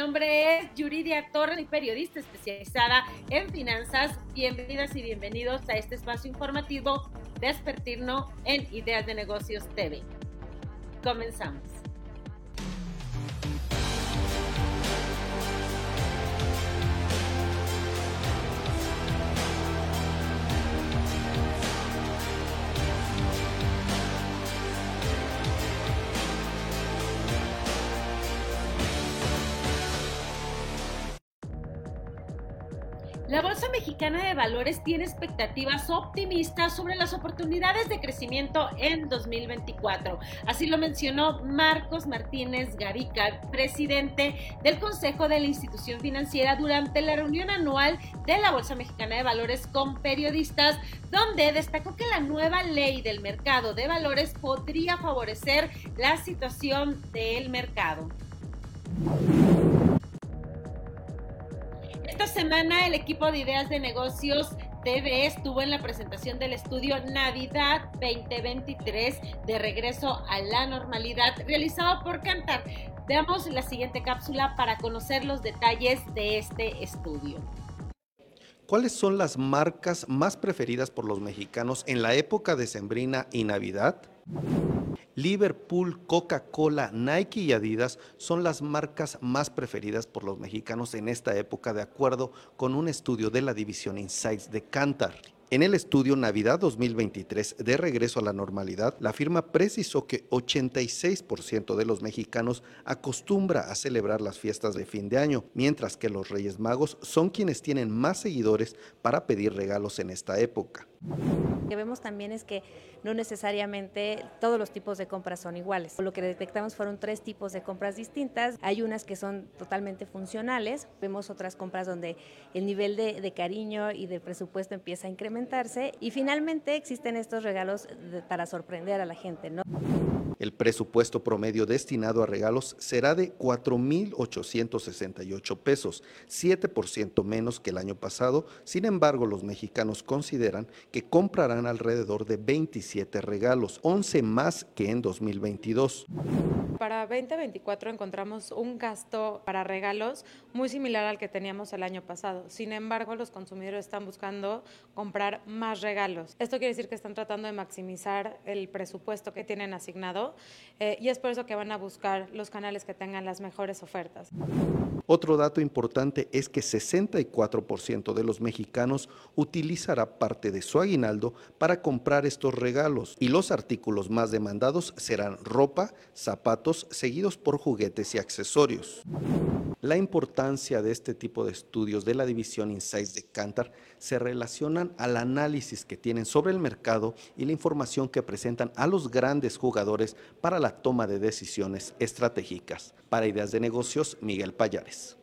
nombre es Yuridia Torre, periodista especializada en finanzas. Bienvenidas y bienvenidos a este espacio informativo Despertirno en Ideas de Negocios TV. Comenzamos. La Bolsa Mexicana de Valores tiene expectativas optimistas sobre las oportunidades de crecimiento en 2024. Así lo mencionó Marcos Martínez Gavica, presidente del Consejo de la Institución Financiera, durante la reunión anual de la Bolsa Mexicana de Valores con periodistas, donde destacó que la nueva ley del mercado de valores podría favorecer la situación del mercado. Semana el equipo de ideas de negocios TV estuvo en la presentación del estudio Navidad 2023 de regreso a la normalidad realizado por Cantar. Veamos la siguiente cápsula para conocer los detalles de este estudio. ¿Cuáles son las marcas más preferidas por los mexicanos en la época de Sembrina y Navidad? Liverpool, Coca-Cola, Nike y Adidas son las marcas más preferidas por los mexicanos en esta época de acuerdo con un estudio de la división Insights de Cantar. En el estudio Navidad 2023 de regreso a la normalidad, la firma precisó que 86% de los mexicanos acostumbra a celebrar las fiestas de fin de año, mientras que los Reyes Magos son quienes tienen más seguidores para pedir regalos en esta época. Lo que vemos también es que no necesariamente todos los tipos de compras son iguales. Lo que detectamos fueron tres tipos de compras distintas. Hay unas que son totalmente funcionales, vemos otras compras donde el nivel de, cariño y de presupuesto empieza a incrementarse y finalmente existen estos regalos para sorprender a la gente. ¿no? El presupuesto promedio destinado a regalos será de 4.868 pesos, 7% menos que el año pasado. Sin embargo, los mexicanos consideran que comprarán alrededor de 27 regalos, 11 más que en 2022. Para 2024 encontramos un gasto para regalos muy similar al que teníamos el año pasado. Sin embargo, los consumidores están buscando comprar más regalos. Esto quiere decir que están tratando de maximizar el presupuesto que tienen asignado eh, y es por eso que van a buscar los canales que tengan las mejores ofertas. Otro dato importante es que 64% de los mexicanos utilizará parte de su aguinaldo para comprar estos regalos y los artículos más demandados serán ropa, zapatos, seguidos por juguetes y accesorios. La importancia de este tipo de estudios de la división Insights de Cantar se relacionan al análisis que tienen sobre el mercado y la información que presentan a los grandes jugadores para la toma de decisiones estratégicas. Para Ideas de Negocios, Miguel Payares.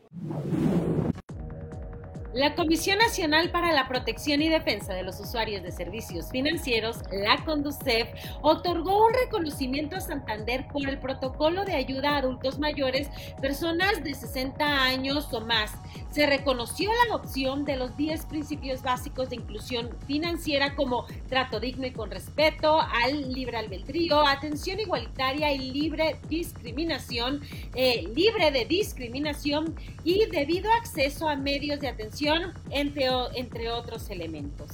La Comisión Nacional para la Protección y Defensa de los Usuarios de Servicios Financieros, la CONDUCEF, otorgó un reconocimiento a Santander por el protocolo de ayuda a adultos mayores, personas de 60 años o más. Se reconoció la adopción de los 10 principios básicos de inclusión financiera como trato digno y con respeto, al libre albedrío, atención igualitaria y libre discriminación, eh, libre de discriminación y debido acceso a medios de atención entre, entre otros elementos.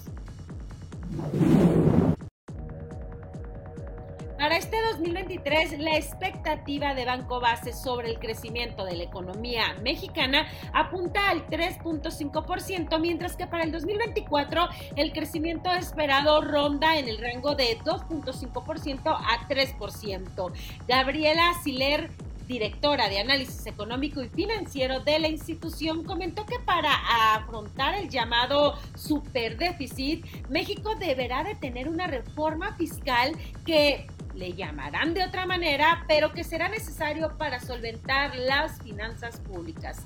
Para este 2023, la expectativa de Banco Base sobre el crecimiento de la economía mexicana apunta al 3.5%, mientras que para el 2024 el crecimiento esperado ronda en el rango de 2.5% a 3%. Gabriela Siler directora de análisis económico y financiero de la institución, comentó que para afrontar el llamado superdéficit, México deberá de tener una reforma fiscal que le llamarán de otra manera, pero que será necesario para solventar las finanzas públicas.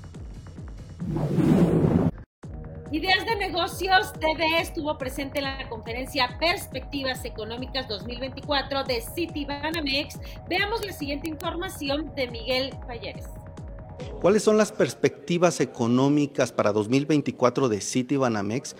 Ideas de Negocios TV estuvo presente en la conferencia Perspectivas Económicas 2024 de Citibanamex. Veamos la siguiente información de Miguel Falleres. ¿Cuáles son las perspectivas económicas para 2024 de Citibanamex?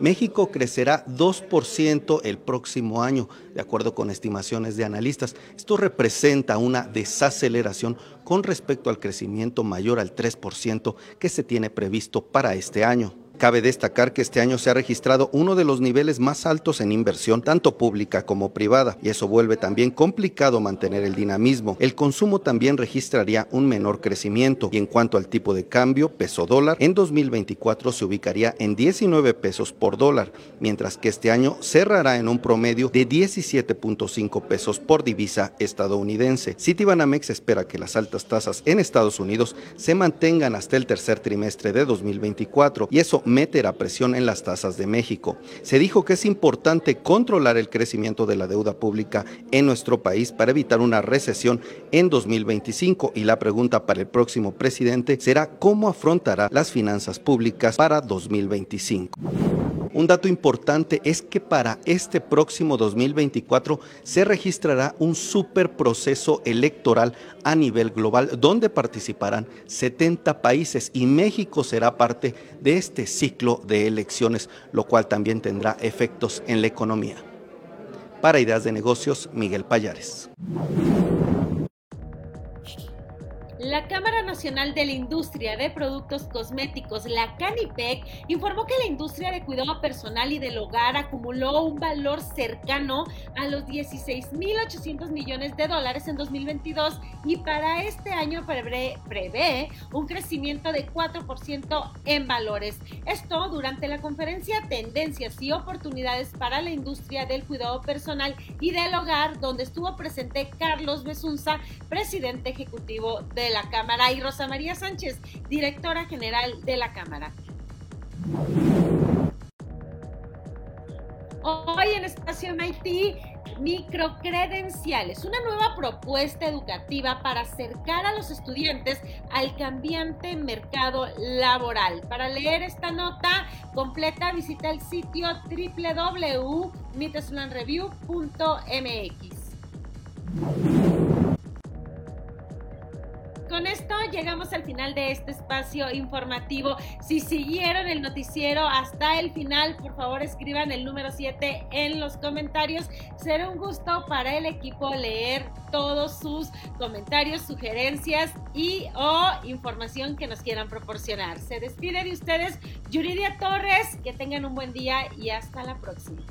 México crecerá 2% el próximo año, de acuerdo con estimaciones de analistas. Esto representa una desaceleración con respecto al crecimiento mayor al 3% que se tiene previsto para este año. Cabe destacar que este año se ha registrado uno de los niveles más altos en inversión, tanto pública como privada, y eso vuelve también complicado mantener el dinamismo. El consumo también registraría un menor crecimiento, y en cuanto al tipo de cambio, peso dólar, en 2024 se ubicaría en 19 pesos por dólar, mientras que este año cerrará en un promedio de 17.5 pesos por divisa estadounidense. Citibanamex espera que las altas tasas en Estados Unidos se mantengan hasta el tercer trimestre de 2024, y eso meterá presión en las tasas de México. Se dijo que es importante controlar el crecimiento de la deuda pública en nuestro país para evitar una recesión en 2025 y la pregunta para el próximo presidente será cómo afrontará las finanzas públicas para 2025. Un dato importante es que para este próximo 2024 se registrará un super proceso electoral a nivel global donde participarán 70 países y México será parte de este ciclo de elecciones, lo cual también tendrá efectos en la economía. Para Ideas de Negocios, Miguel Payares. La Cámara Nacional de la Industria de Productos Cosméticos, la CANIPEC, informó que la industria de cuidado personal y del hogar acumuló un valor cercano a los 16.800 millones de dólares en 2022 y para este año prevé, prevé un crecimiento de 4% en valores. Esto durante la conferencia Tendencias y Oportunidades para la Industria del Cuidado Personal y del Hogar, donde estuvo presente Carlos Besunza, presidente ejecutivo de la Cámara, y Rosa María Sánchez, directora general de la Cámara. Hoy en Espacio MIT, microcredenciales, una nueva propuesta educativa para acercar a los estudiantes al cambiante mercado laboral. Para leer esta nota completa, visita el sitio www.miteslanreview.mx. Con esto llegamos al final de este espacio informativo. Si siguieron el noticiero hasta el final, por favor escriban el número 7 en los comentarios. Será un gusto para el equipo leer todos sus comentarios, sugerencias y o información que nos quieran proporcionar. Se despide de ustedes Yuridia Torres. Que tengan un buen día y hasta la próxima.